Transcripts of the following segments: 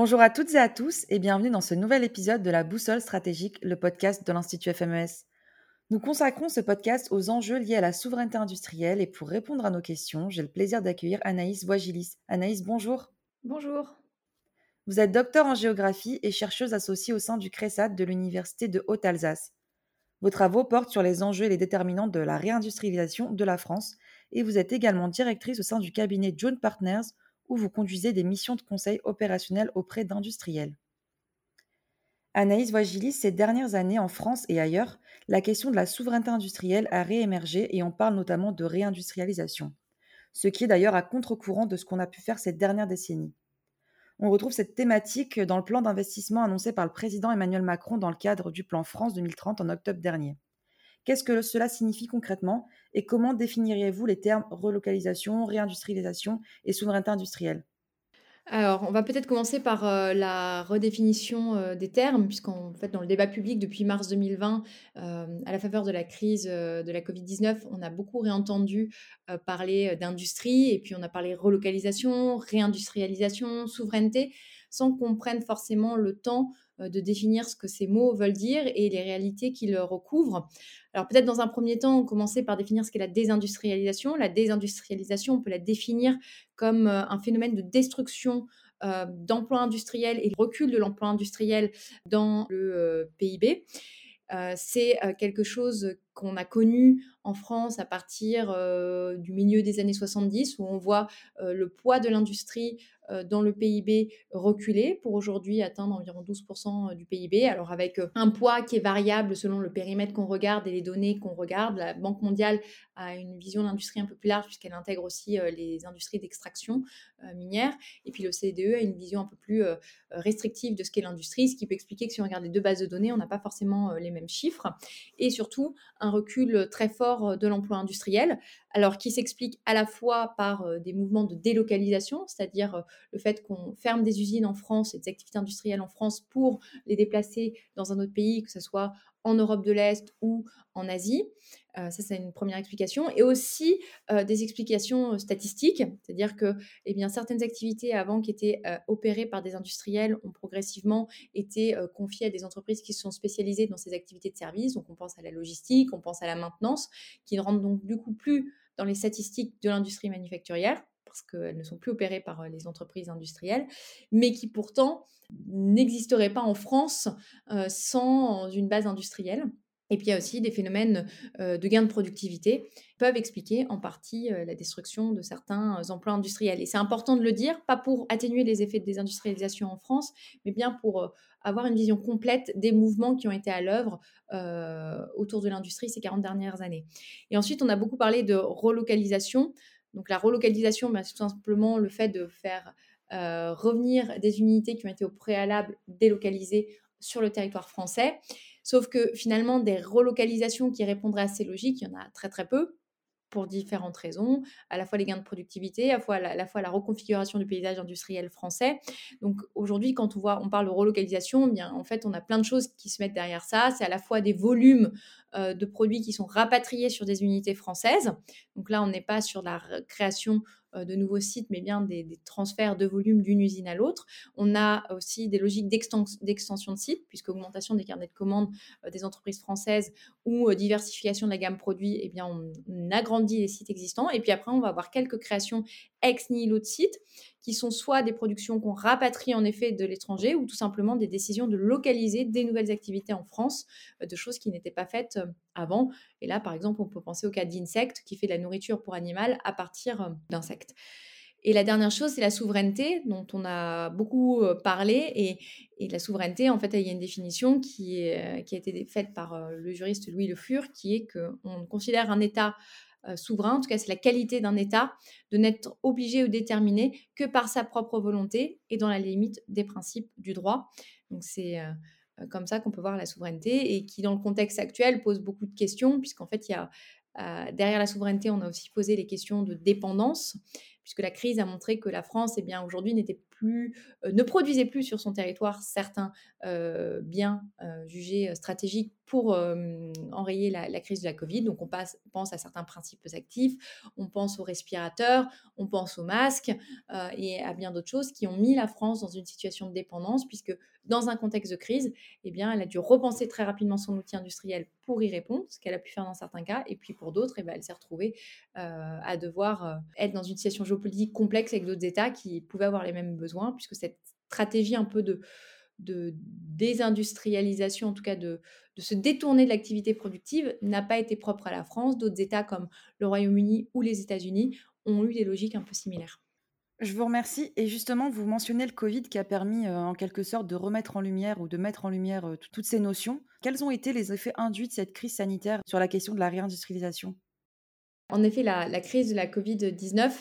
Bonjour à toutes et à tous et bienvenue dans ce nouvel épisode de la Boussole stratégique, le podcast de l'Institut FMES. Nous consacrons ce podcast aux enjeux liés à la souveraineté industrielle et pour répondre à nos questions, j'ai le plaisir d'accueillir Anaïs Voigilis. Anaïs, bonjour. Bonjour. Vous êtes docteur en géographie et chercheuse associée au sein du CRESAT de l'Université de Haute-Alsace. Vos travaux portent sur les enjeux et les déterminants de la réindustrialisation de la France et vous êtes également directrice au sein du cabinet John Partners où vous conduisez des missions de conseil opérationnel auprès d'industriels. Anaïs Voigilis, ces dernières années en France et ailleurs, la question de la souveraineté industrielle a réémergé et on parle notamment de réindustrialisation, ce qui est d'ailleurs à contre-courant de ce qu'on a pu faire ces dernières décennies. On retrouve cette thématique dans le plan d'investissement annoncé par le président Emmanuel Macron dans le cadre du plan France 2030 en octobre dernier. Qu'est-ce que cela signifie concrètement et comment définiriez-vous les termes relocalisation, réindustrialisation et souveraineté industrielle? Alors, on va peut-être commencer par euh, la redéfinition euh, des termes, puisqu'en fait, dans le débat public depuis mars 2020, euh, à la faveur de la crise de la Covid-19, on a beaucoup réentendu parler d'industrie, et puis on a parlé relocalisation, réindustrialisation, souveraineté, sans qu'on prenne forcément le temps de définir ce que ces mots veulent dire et les réalités qu'ils recouvrent. Alors peut-être dans un premier temps, on commençait par définir ce qu'est la désindustrialisation. La désindustrialisation, on peut la définir comme un phénomène de destruction d'emplois industriels et recul de l'emploi industriel dans le PIB. c'est quelque chose qu'on a connu en France à partir du milieu des années 70, où on voit le poids de l'industrie euh, dans le PIB reculer pour aujourd'hui atteindre environ 12% du PIB. Alors avec euh, un poids qui est variable selon le périmètre qu'on regarde et les données qu'on regarde. La Banque mondiale a une vision de l'industrie un peu plus large puisqu'elle intègre aussi euh, les industries d'extraction minière. Et puis le CDE a une vision un peu plus restrictive de ce qu'est l'industrie, ce qui peut expliquer que si on regarde les deux bases de données, on n'a pas forcément les mêmes chiffres. Et surtout, un recul très fort de l'emploi industriel, alors qui s'explique à la fois par des mouvements de délocalisation, c'est-à-dire le fait qu'on ferme des usines en France et des activités industrielles en France pour les déplacer dans un autre pays, que ce soit en Europe de l'Est ou en Asie. Euh, ça, c'est une première explication. Et aussi euh, des explications euh, statistiques, c'est-à-dire que eh bien, certaines activités avant qui étaient opérées par des industriels ont progressivement été confiées à des entreprises qui sont spécialisées dans ces activités de service. Donc on pense à la logistique, on pense à la maintenance, qui ne rentrent donc du coup plus dans les statistiques de l'industrie manufacturière parce qu'elles ne sont plus opérées par les entreprises industrielles, mais qui pourtant n'existeraient pas en France sans une base industrielle. Et puis il y a aussi des phénomènes de gain de productivité qui peuvent expliquer en partie la destruction de certains emplois industriels. Et c'est important de le dire, pas pour atténuer les effets de désindustrialisation en France, mais bien pour avoir une vision complète des mouvements qui ont été à l'œuvre autour de l'industrie ces 40 dernières années. Et ensuite, on a beaucoup parlé de relocalisation. Donc la relocalisation, bah, c'est tout simplement le fait de faire euh, revenir des unités qui ont été au préalable délocalisées sur le territoire français. Sauf que finalement, des relocalisations qui répondraient à ces logiques, il y en a très très peu pour différentes raisons, à la fois les gains de productivité, à la fois la, reconfiguration du paysage industriel français. Donc aujourd'hui, quand on voit, on parle de relocalisation, eh bien en fait, on a plein de choses qui se mettent derrière ça. C'est à la fois des volumes euh, de produits qui sont rapatriés sur des unités françaises. Donc là, on n'est pas sur la création de nouveaux sites, mais bien des, transferts de volume d'une usine à l'autre. On a aussi des logiques d'extension de sites, puisque augmentation des carnets de commandes euh, des entreprises françaises ou euh, diversification de la gamme produit, eh bien, on, agrandit les sites existants. Et puis après, on va avoir quelques créations ex nihilo de sites qui sont soit des productions qu'on rapatrie en effet de l'étranger ou tout simplement des décisions de localiser des nouvelles activités en France, de choses qui n'étaient pas faites avant. Et là, par exemple, on peut penser au cas d'Insect qui fait de la nourriture pour animal à partir d'insectes. Et la dernière chose, c'est la souveraineté, dont on a beaucoup parlé. Et, et, la souveraineté, en fait, il y a une définition qui, est, qui a été faite par le juriste Louis Le Fur, qui est qu'on considère un État souverain, en tout cas c'est la qualité d'un État, de n'être obligé ou déterminé que par sa propre volonté et dans la limite des principes du droit. Donc c'est comme ça qu'on peut voir la souveraineté et qui dans le contexte actuel pose beaucoup de questions, puisqu'en fait il y a derrière la souveraineté, on a aussi posé les questions de dépendance, puisque la crise a montré que la France, eh bien, aujourd'hui, n'était plus, ne produisait plus sur son territoire certains biens jugés stratégiques pour enrayer la, crise de la Covid. Donc on, pense à certains principes actifs, on pense aux respirateurs, on pense aux masques et à bien d'autres choses qui ont mis la France dans une situation de dépendance puisque dans un contexte de crise, eh bien, elle a dû repenser très rapidement son outil industriel pour y répondre, ce qu'elle a pu faire dans certains cas, et puis pour d'autres, eh ben, elle s'est retrouvée à devoir être dans une situation géopolitique complexe avec d'autres États qui pouvaient avoir les mêmes besoins, puisque cette stratégie un peu de de désindustrialisation, en tout cas de, de se détourner de l'activité productive, n'a pas été propre à la France. D'autres États comme le Royaume-Uni ou les États-Unis ont eu des logiques un peu similaires. Je vous remercie. Et justement, vous mentionnez le Covid qui a permis euh, en quelque sorte de remettre en lumière ou de mettre en lumière euh, toutes ces notions. Quels ont été les effets induits de cette crise sanitaire sur la question de la réindustrialisation? En effet, la, la crise de la Covid-19,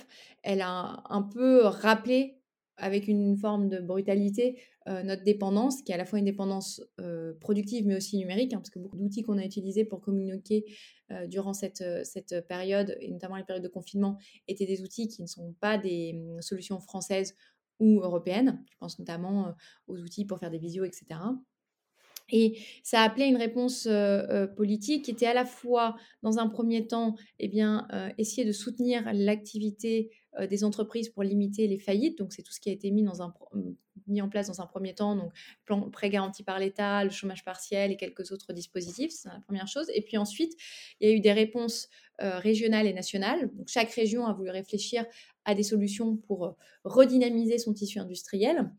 elle a un peu rappelé avec une forme de brutalité euh, notre dépendance, qui est à la fois une dépendance euh, productive mais aussi numérique, hein, parce que beaucoup d'outils qu'on a utilisés pour communiquer euh, durant cette, cette période, et notamment les périodes de confinement, étaient des outils qui ne sont pas des hum, solutions françaises ou européennes. Je pense notamment aux outils pour faire des visios, etc. Et ça a appelé une réponse politique qui était à la fois, dans un premier temps, eh bien, essayer de soutenir l'activité des entreprises pour limiter les faillites. Donc, c'est tout ce qui a été un, mis en place dans un premier temps. Donc, plan, prêt garanti par l'État, le chômage partiel et quelques autres dispositifs. C'est la première chose. Et puis ensuite, il y a eu des réponses régionales et nationales. Donc, chaque région a voulu réfléchir à des solutions pour redynamiser son tissu industriel.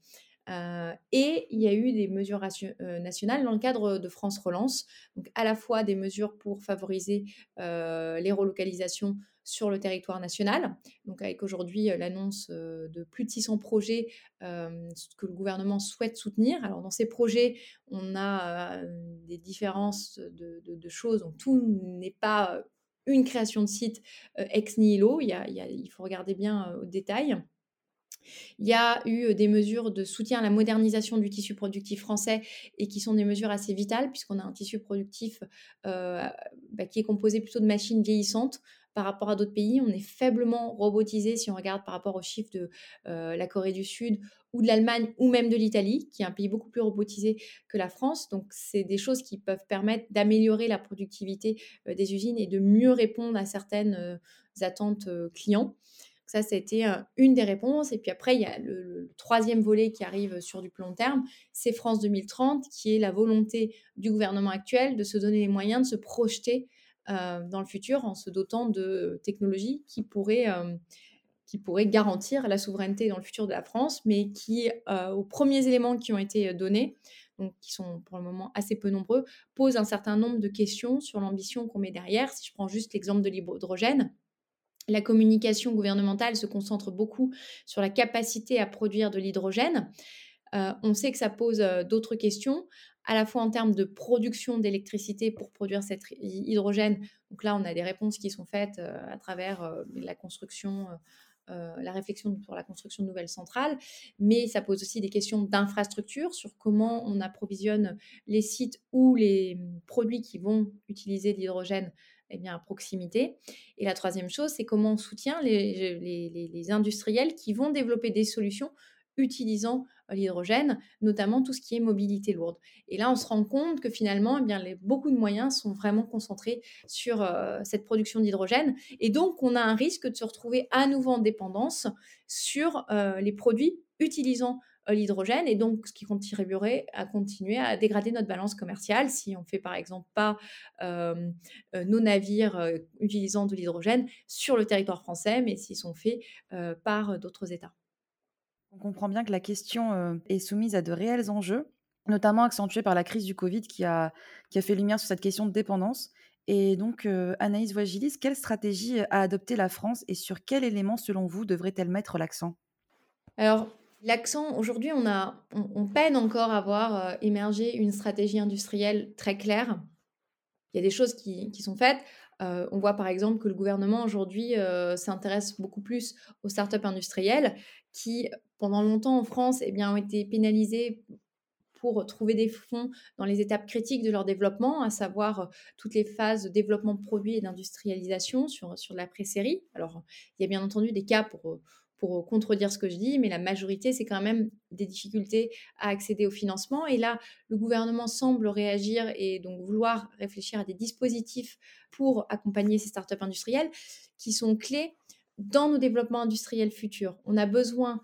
Euh, et il y a eu des mesures euh, nationales dans le cadre de France Relance, donc à la fois des mesures pour favoriser euh, les relocalisations sur le territoire national, donc avec aujourd'hui l'annonce de plus de 600 projets que le gouvernement souhaite soutenir. Alors dans ces projets, on a des différences de, choses, donc tout n'est pas une création de site ex nihilo, il, il faut regarder bien au détail. Il y a eu des mesures de soutien à la modernisation du tissu productif français et qui sont des mesures assez vitales puisqu'on a un tissu productif bah, qui est composé plutôt de machines vieillissantes par rapport à d'autres pays. On est faiblement robotisé si on regarde par rapport aux chiffres de la Corée du Sud ou de l'Allemagne ou même de l'Italie, qui est un pays beaucoup plus robotisé que la France. Donc, c'est des choses qui peuvent permettre d'améliorer la productivité des usines et de mieux répondre à certaines attentes clients. Ça, été une des réponses. Et puis après, il y a le, troisième volet qui arrive sur du long terme, c'est France 2030, qui est la volonté du gouvernement actuel de se donner les moyens de se projeter dans le futur en se dotant de technologies qui pourraient, garantir la souveraineté dans le futur de la France, mais qui, aux premiers éléments qui ont été donnés, qui sont pour le moment assez peu nombreux, posent un certain nombre de questions sur l'ambition qu'on met derrière. Si je prends juste l'exemple de l'hydrogène, la communication gouvernementale se concentre beaucoup sur la capacité à produire de l'hydrogène. Euh, on sait que ça pose euh, d'autres questions, à la fois en termes de production d'électricité pour produire cet hydrogène. Donc là, on a des réponses qui sont faites euh, à travers la construction, la réflexion sur la construction de nouvelles centrales, mais ça pose aussi des questions d'infrastructure sur comment on approvisionne les sites ou les produits qui vont utiliser de l'hydrogène eh bien, à proximité. Et la troisième chose, c'est comment on soutient les, industriels qui vont développer des solutions utilisant euh, l'hydrogène, notamment tout ce qui est mobilité lourde. Et là, on se rend compte que finalement, eh bien, beaucoup de moyens sont vraiment concentrés sur euh, cette production d'hydrogène. Et donc, on a un risque de se retrouver à nouveau en dépendance sur euh, les produits utilisant l'hydrogène et donc ce qui contribuerait à continuer à dégrader notre balance commerciale si on fait par exemple pas nos navires utilisant de l'hydrogène sur le territoire français, mais s'ils sont faits par d'autres États. On comprend bien que la question est soumise à de réels enjeux, notamment accentués par la crise du Covid qui a, qui a fait lumière sur cette question de dépendance. Et donc, Anaïs Voigilis, quelle stratégie a adopté la France et sur quel élément, selon vous, devrait-elle mettre l'accent? Alors, L'accent, aujourd'hui, on, a, on, peine encore à voir euh, émerger une stratégie industrielle très claire. Il y a des choses qui, sont faites. Euh, on voit par exemple que le gouvernement aujourd'hui euh, s'intéresse beaucoup plus aux startups industrielles qui, pendant longtemps en France, eh bien, ont été pénalisées pour trouver des fonds dans les étapes critiques de leur développement, à savoir toutes les phases de développement de produits et d'industrialisation sur, sur la pré-série. Alors, il y a bien entendu des cas pour pour contredire ce que je dis, mais la majorité, c'est quand même des difficultés à accéder au financement. Et là, le gouvernement semble réagir et donc vouloir réfléchir à des dispositifs pour accompagner ces startups industrielles qui sont clés dans nos développements industriels futurs. On a besoin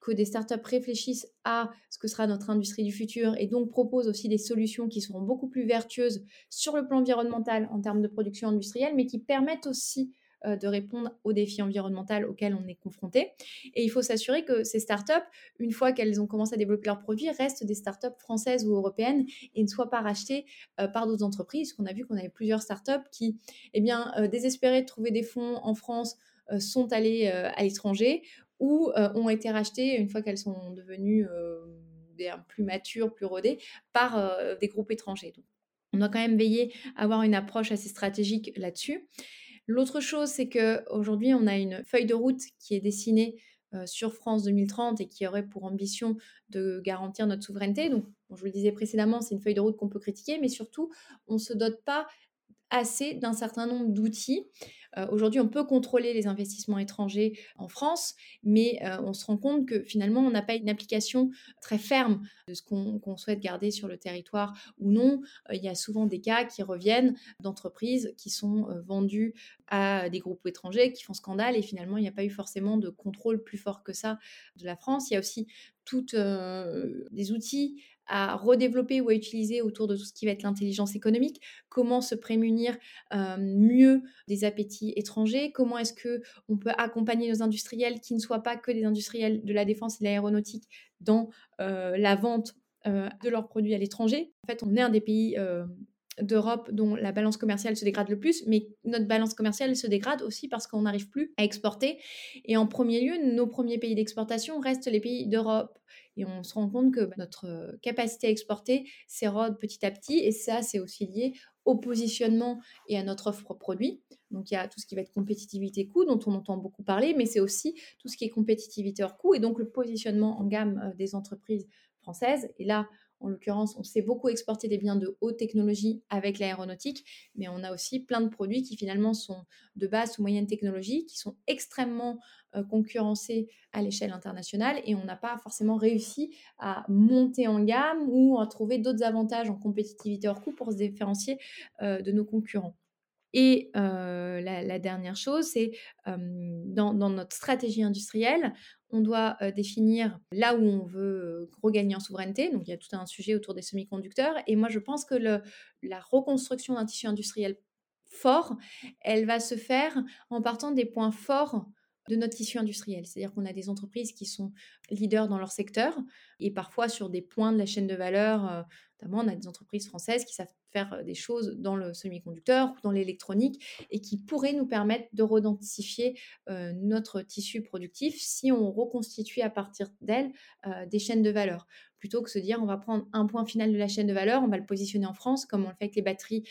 que des startups réfléchissent à ce que sera notre industrie du futur et donc proposent aussi des solutions qui seront beaucoup plus vertueuses sur le plan environnemental en termes de production industrielle, mais qui permettent aussi euh, de répondre aux défis environnementaux auxquels on est confronté. Et il faut s'assurer que ces startups, une fois qu'elles ont commencé à développer leurs produits, restent des startups françaises ou européennes et ne soient pas rachetées euh, par d'autres entreprises. On a vu qu'on avait plusieurs startups qui, eh bien, euh, désespérées de trouver des fonds en France, sont allées à l'étranger ou ont été rachetées une fois qu'elles sont devenues plus matures, plus rodées, par des groupes étrangers. on doit quand même veiller à avoir une approche assez stratégique là-dessus. L'autre chose, c'est qu'aujourd'hui, on a une feuille de route qui est dessinée sur France 2030 et qui aurait pour ambition de garantir notre souveraineté. Donc, je vous le disais précédemment, c'est une feuille de route qu'on peut critiquer, mais surtout, on ne se dote pas assez d'un certain nombre d'outils. Euh, aujourd'hui, on peut contrôler les investissements étrangers en France, mais euh, on se rend compte que finalement, on n'a pas une application très ferme de ce qu'on souhaite garder sur le territoire ou non. Euh, il y a souvent des cas qui reviennent d'entreprises qui sont vendues à des groupes étrangers qui font scandale et finalement, il n'y a pas eu forcément de contrôle plus fort que ça de la France. Il y a aussi toutes des outils à redévelopper ou à utiliser autour de tout ce qui va être l'intelligence économique, comment se prémunir mieux des appétits étrangers, comment est-ce que on peut accompagner nos industriels qui ne soient pas que des industriels de la défense et de l'aéronautique dans la vente de leurs produits à l'étranger? En fait, on est un des pays d'Europe dont la balance commerciale se dégrade le plus, mais notre balance commerciale se dégrade aussi parce qu'on n'arrive plus à exporter. Et en premier lieu, nos premiers pays d'exportation restent les pays d'Europe. Et on se rend compte que notre capacité à exporter s'érode petit à petit, et ça, c'est aussi lié au positionnement et à notre offre produit. Donc il y a tout ce qui va être compétitivité coût dont on entend beaucoup parler, mais c'est aussi tout ce qui est compétitivité hors coût et donc le positionnement en gamme des entreprises françaises. Et là, en l'occurrence, on sait beaucoup exporter des biens de haute technologie avec l'aéronautique, mais on a aussi plein de produits qui finalement sont de basse ou moyenne technologie, qui sont extrêmement euh, concurrencés à l'échelle internationale et on n'a pas forcément réussi à monter en gamme ou à trouver d'autres avantages en compétitivité hors coût pour se différencier euh, de nos concurrents. Et la, dernière chose, c'est dans, notre stratégie industrielle, on doit définir là où on veut regagner en souveraineté. Donc il y a tout un sujet autour des semi-conducteurs. Et moi, je pense que la reconstruction d'un tissu industriel fort, elle va se faire en partant des points forts de notre tissu industriel. C'est-à-dire qu'on a des entreprises qui sont leaders dans leur secteur et parfois sur des points de la chaîne de valeur, notamment on a des entreprises françaises qui savent faire des choses dans le semi-conducteur ou dans l'électronique et qui pourraient nous permettre de redentifier notre tissu productif si on reconstitue à partir d'elle des chaînes de valeur. Plutôt que se dire on va prendre un point final de la chaîne de valeur, on va le positionner en France comme on le fait avec les batteries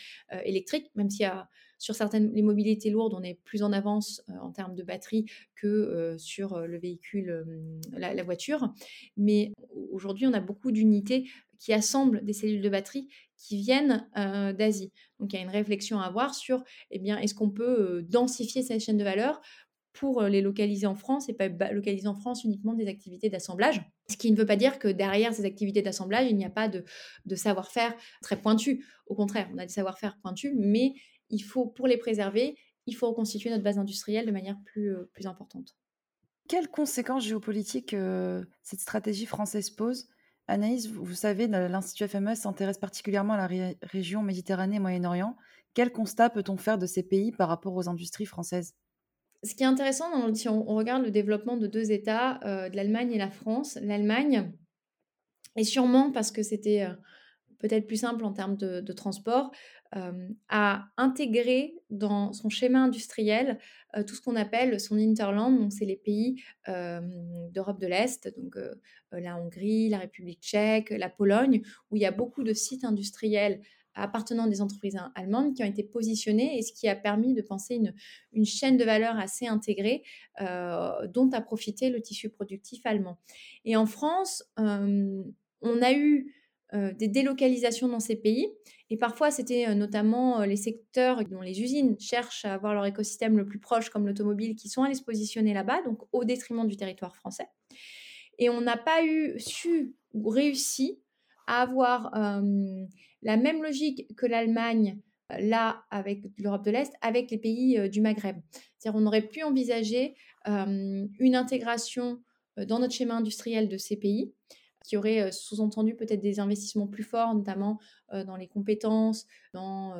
électriques, même s'il y a sur certaines les mobilités lourdes, on est plus en avance en termes de batterie que sur le véhicule, la, voiture. Mais aujourd'hui, on a beaucoup d'unités qui assemblent des cellules de batterie qui viennent d'Asie. Donc il y a une réflexion à avoir sur, eh bien, est-ce qu'on peut densifier cette chaîne de valeur pour les localiser en France et pas localiser en France uniquement des activités d'assemblage? Ce qui ne veut pas dire que derrière ces activités d'assemblage, il n'y a pas de, savoir-faire très pointu. Au contraire, on a des savoir-faire pointus, mais il faut, pour les préserver, il faut reconstituer notre base industrielle de manière plus, plus importante. Quelles conséquences géopolitiques cette stratégie française pose? Anaïs, vous savez, l'Institut FME s'intéresse particulièrement à la région Méditerranée-Moyen-Orient. Quel constat peut-on faire de ces pays par rapport aux industries françaises? Ce qui est intéressant, si on, regarde le développement de deux États, euh, de l'Allemagne et la France, l'Allemagne, et sûrement parce que c'était euh, peut-être plus simple en termes de, transport, euh, a intégré dans son schéma industriel tout ce qu'on appelle son interland, donc c'est les pays d'Europe de l'Est, donc la Hongrie, la République tchèque, la Pologne, où il y a beaucoup de sites industriels appartenant à des entreprises allemandes qui ont été positionnés et ce qui a permis de penser une chaîne de valeur assez intégrée dont a profité le tissu productif allemand. Et en France, on a eu des délocalisations dans ces pays. Et parfois, c'était notamment les secteurs dont les usines cherchent à avoir leur écosystème le plus proche, comme l'automobile, qui sont allés se positionner là-bas, donc au détriment du territoire français. Et on n'a pas eu su ou réussi à avoir la même logique que l'Allemagne là avec l'Europe de l'Est, avec les pays du Maghreb. C'est-à-dire on aurait pu envisager une intégration dans notre schéma industriel de ces pays qui aurait sous-entendu peut-être des investissements plus forts, notamment dans les compétences, dans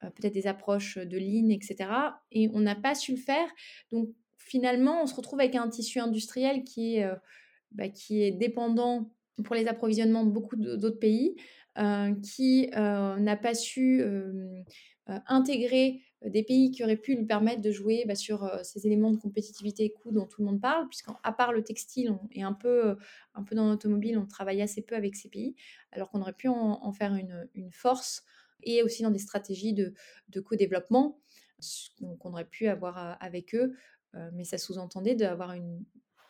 peut-être des approches de ligne, etc. Et on n'a pas su le faire. Donc finalement, on se retrouve avec un tissu industriel qui est, bah, qui est dépendant pour les approvisionnements de beaucoup d'autres pays, qui n'a pas su intégrer des pays qui auraient pu lui permettre de jouer bah, sur ces éléments de compétitivité et coût dont tout le monde parle, puisqu'à part le textile et un peu, un peu dans l'automobile, on travaille assez peu avec ces pays, alors qu'on aurait pu en, faire une, force et aussi dans des stratégies de, de co-développement qu'on aurait pu avoir avec eux, mais ça sous-entendait d'avoir une,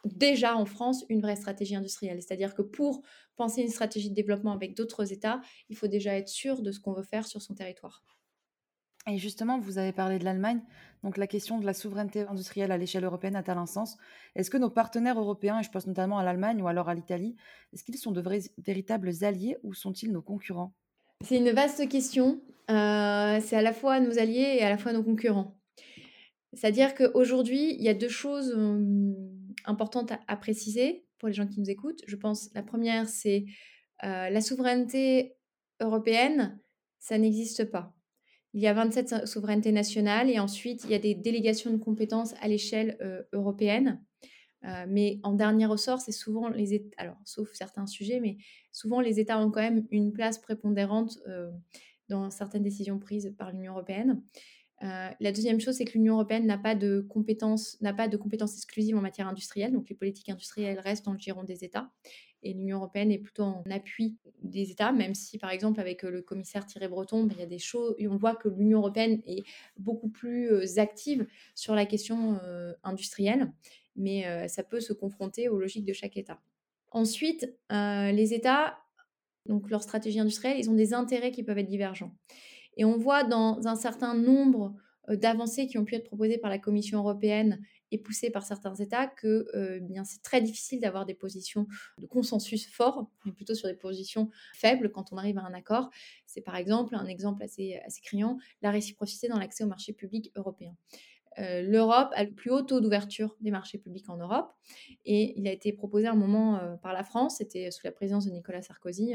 déjà en France une vraie stratégie industrielle. C'est-à-dire que pour penser une stratégie de développement avec d'autres États, il faut déjà être sûr de ce qu'on veut faire sur son territoire. Et justement, vous avez parlé de l'Allemagne, donc la question de la souveraineté industrielle à l'échelle européenne a-t-elle un sens? Est-ce que nos partenaires européens, et je pense notamment à l'Allemagne ou alors à l'Italie, est-ce qu'ils sont de vrais, véritables alliés ou sont-ils nos concurrents? C'est une vaste question. Euh, c'est à la fois nos alliés et à la fois nos concurrents. C'est-à-dire qu'aujourd'hui, il y a deux choses importantes à, préciser pour les gens qui nous écoutent. Je pense la première, c'est la souveraineté européenne, ça n'existe pas. Il y a 27 souverainetés nationales et ensuite, il y a des délégations de compétences à l'échelle européenne. mais en dernier ressort, c'est souvent les États, alors sauf certains sujets, mais souvent les États ont quand même une place prépondérante dans certaines décisions prises par l'Union européenne. Euh, la deuxième chose, c'est que l'Union européenne n'a pas de compétences, n'a pas de compétences exclusives en matière industrielle. Donc, les politiques industrielles restent dans le giron des États. Et l'Union européenne est plutôt en appui des États, même si, par exemple, avec euh, le commissaire Thierry Breton, ben, il y a des choses, on voit que l'Union européenne est beaucoup plus euh, active sur la question industrielle, mais ça peut se confronter aux logiques de chaque État. Ensuite, les États, donc leur stratégie industrielle, ils ont des intérêts qui peuvent être divergents. Et on voit dans un certain nombre d'avancées qui ont pu être proposées par la Commission européenne et poussées par certains États que bien c'est très difficile d'avoir des positions de consensus fort, mais plutôt sur des positions faibles quand on arrive à un accord. C'est par exemple un exemple assez, assez criant, la réciprocité dans l'accès au marché public européen. L'Europe a le plus haut taux d'ouverture des marchés publics en Europe et il a été proposé à un moment par la France, c'était sous la présidence de Nicolas Sarkozy,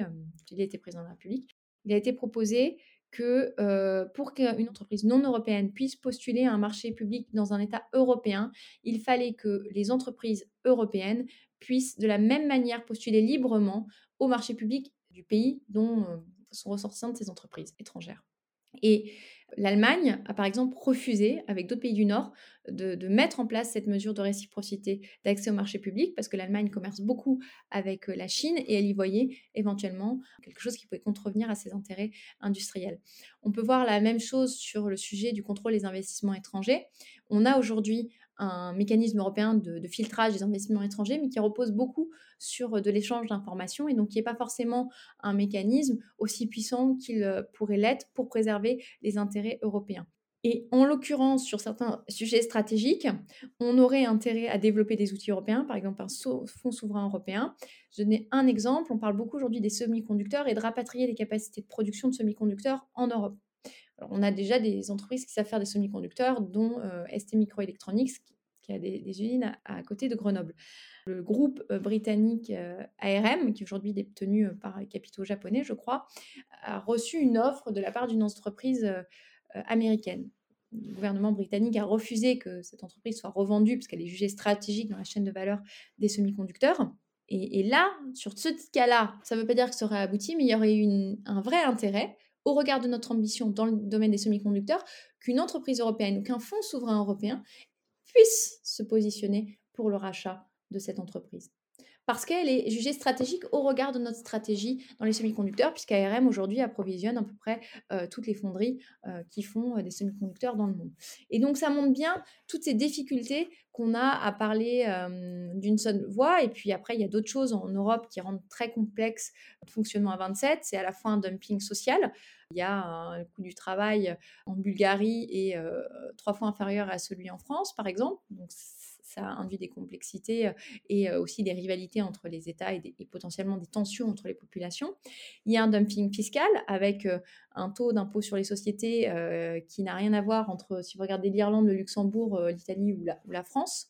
il était président de la République, il a été proposé que euh, pour qu'une entreprise non européenne puisse postuler à un marché public dans un État européen, il fallait que les entreprises européennes puissent de la même manière postuler librement au marché public du pays dont euh, sont ressortissantes ces entreprises étrangères. Et L'Allemagne a par exemple refusé, avec d'autres pays du Nord, de, mettre en place cette mesure de réciprocité d'accès au marché public parce que l'Allemagne commerce beaucoup avec euh, la Chine et elle y voyait éventuellement quelque chose qui pouvait contrevenir à ses intérêts industriels. On peut voir la même chose sur le sujet du contrôle des investissements étrangers. On a aujourd'hui un mécanisme européen de, filtrage des investissements étrangers, mais qui repose beaucoup sur euh, de l'échange d'informations et donc qui n'est pas forcément un mécanisme aussi puissant qu'il euh, pourrait l'être pour préserver les intérêts européens. Et en l'occurrence, sur certains sujets stratégiques, on aurait intérêt à développer des outils européens, par exemple un fonds souverain européen. Je donne un exemple, on parle beaucoup aujourd'hui des semi-conducteurs et de rapatrier les capacités de production de semi-conducteurs en Europe on a déjà des entreprises qui savent faire des semi-conducteurs, dont euh, ST Microelectronics, qui, a des, usines à, côté de Grenoble. Le groupe euh, britannique euh, ARM, qui aujourd'hui est détenu par les capitaux japonais, je crois, a reçu une offre de la part d'une entreprise américaine. Le gouvernement britannique a refusé que cette entreprise soit revendue parce qu'elle est jugée stratégique dans la chaîne de valeur des semi-conducteurs. Et, là, sur ce cas-là, ça ne veut pas dire que ça aurait abouti, mais il y aurait eu un vrai intérêt au regard de notre ambition dans le domaine des semi-conducteurs, qu'une entreprise européenne ou qu'un fonds souverain européen puisse se positionner pour le rachat de cette entreprise. Parce qu'elle est jugée stratégique au regard de notre stratégie dans les semi-conducteurs, puisqu'ARM aujourd'hui approvisionne à peu près euh, toutes les fonderies euh, qui font euh, des semi-conducteurs dans le monde. Et donc ça montre bien toutes ces difficultés qu'on a à parler d'une seule voix. Et puis après, il y a d'autres choses en Europe qui rendent très complexe le fonctionnement à 27. C'est à la fois un dumping social. Il y a un coût du travail en Bulgarie et trois fois inférieur à celui en France, par exemple. Donc ça induit des complexités et aussi des rivalités entre les États et, potentiellement des tensions entre les populations. Il y a un dumping fiscal avec un taux d'impôt sur les sociétés qui n'a rien à voir entre, si vous regardez l'Irlande, le Luxembourg, l'Italie ou la, France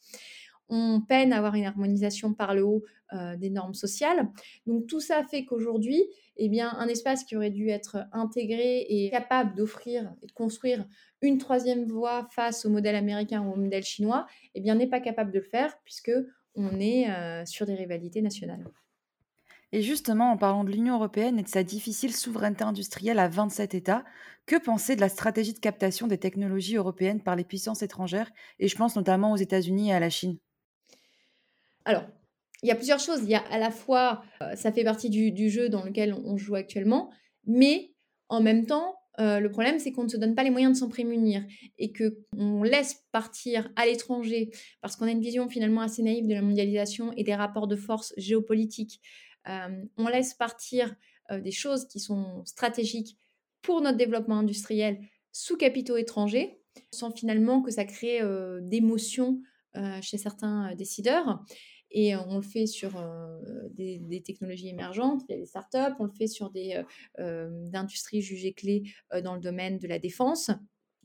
on peine à avoir une harmonisation par le haut des normes sociales. Donc tout ça fait qu'aujourd'hui, eh bien, un espace qui aurait dû être intégré et capable d'offrir et de construire une troisième voie face au modèle américain ou au modèle chinois, eh bien, n'est pas capable de le faire puisque on est euh, sur des rivalités nationales. Et justement, en parlant de l'Union européenne et de sa difficile souveraineté industrielle à 27 États, que penser de la stratégie de captation des technologies européennes par les puissances étrangères Et je pense notamment aux États-Unis et à la Chine? Alors, il y a plusieurs choses. Il y a à la fois, euh, ça fait partie du, jeu dans lequel on joue actuellement, mais en même temps, euh, le problème, c'est qu'on ne se donne pas les moyens de s'en prémunir et qu'on laisse partir à l'étranger, parce qu'on a une vision finalement assez naïve de la mondialisation et des rapports de force géopolitiques. Euh, on laisse partir des choses qui sont stratégiques pour notre développement industriel sous capitaux étrangers, sans finalement que ça crée d'émotions chez certains décideurs. Et on le fait sur des, technologies émergentes, il y a des startups, on le fait sur des industries jugées clés dans le domaine de la défense.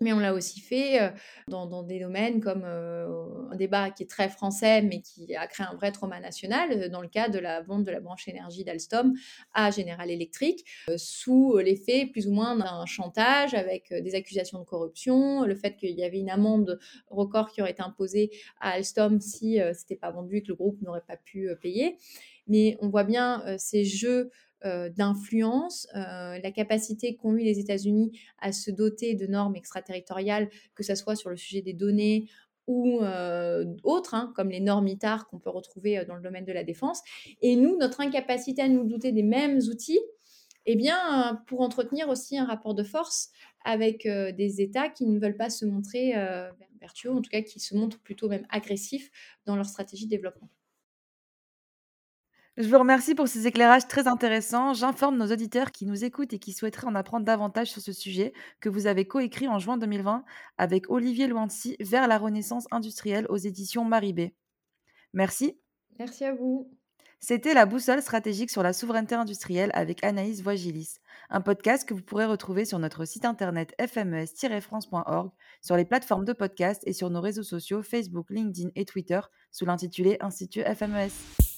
Mais on l'a aussi fait dans, des domaines comme un débat qui est très français, mais qui a créé un vrai trauma national, dans le cas de la vente de la branche énergie d'Alstom à General Electric, sous l'effet plus ou moins d'un chantage avec des accusations de corruption, le fait qu'il y avait une amende record qui aurait été imposée à Alstom si ce n'était pas vendu et que le groupe n'aurait pas pu payer. Mais on voit bien ces jeux euh, d'influence, euh, la capacité qu'ont eu les États-Unis à se doter de normes extraterritoriales, que ce soit sur le sujet des données ou euh, autres, hein, comme les normes ITAR qu'on peut retrouver dans le domaine de la défense. Et nous, notre incapacité à nous douter des mêmes outils, eh bien, pour entretenir aussi un rapport de force avec des États qui ne veulent pas se montrer vertueux, en tout cas qui se montrent plutôt même agressifs dans leur stratégie de développement. Je vous remercie pour ces éclairages très intéressants. J'informe nos auditeurs qui nous écoutent et qui souhaiteraient en apprendre davantage sur ce sujet que vous avez coécrit en juin 2020 avec Olivier Luancy vers la renaissance industrielle aux éditions Maribé. Merci. Merci à vous. C'était la boussole stratégique sur la souveraineté industrielle avec Anaïs Voigilis, un podcast que vous pourrez retrouver sur notre site internet fmes-france.org, sur les plateformes de podcast et sur nos réseaux sociaux Facebook, LinkedIn et Twitter sous l'intitulé Institut FMES.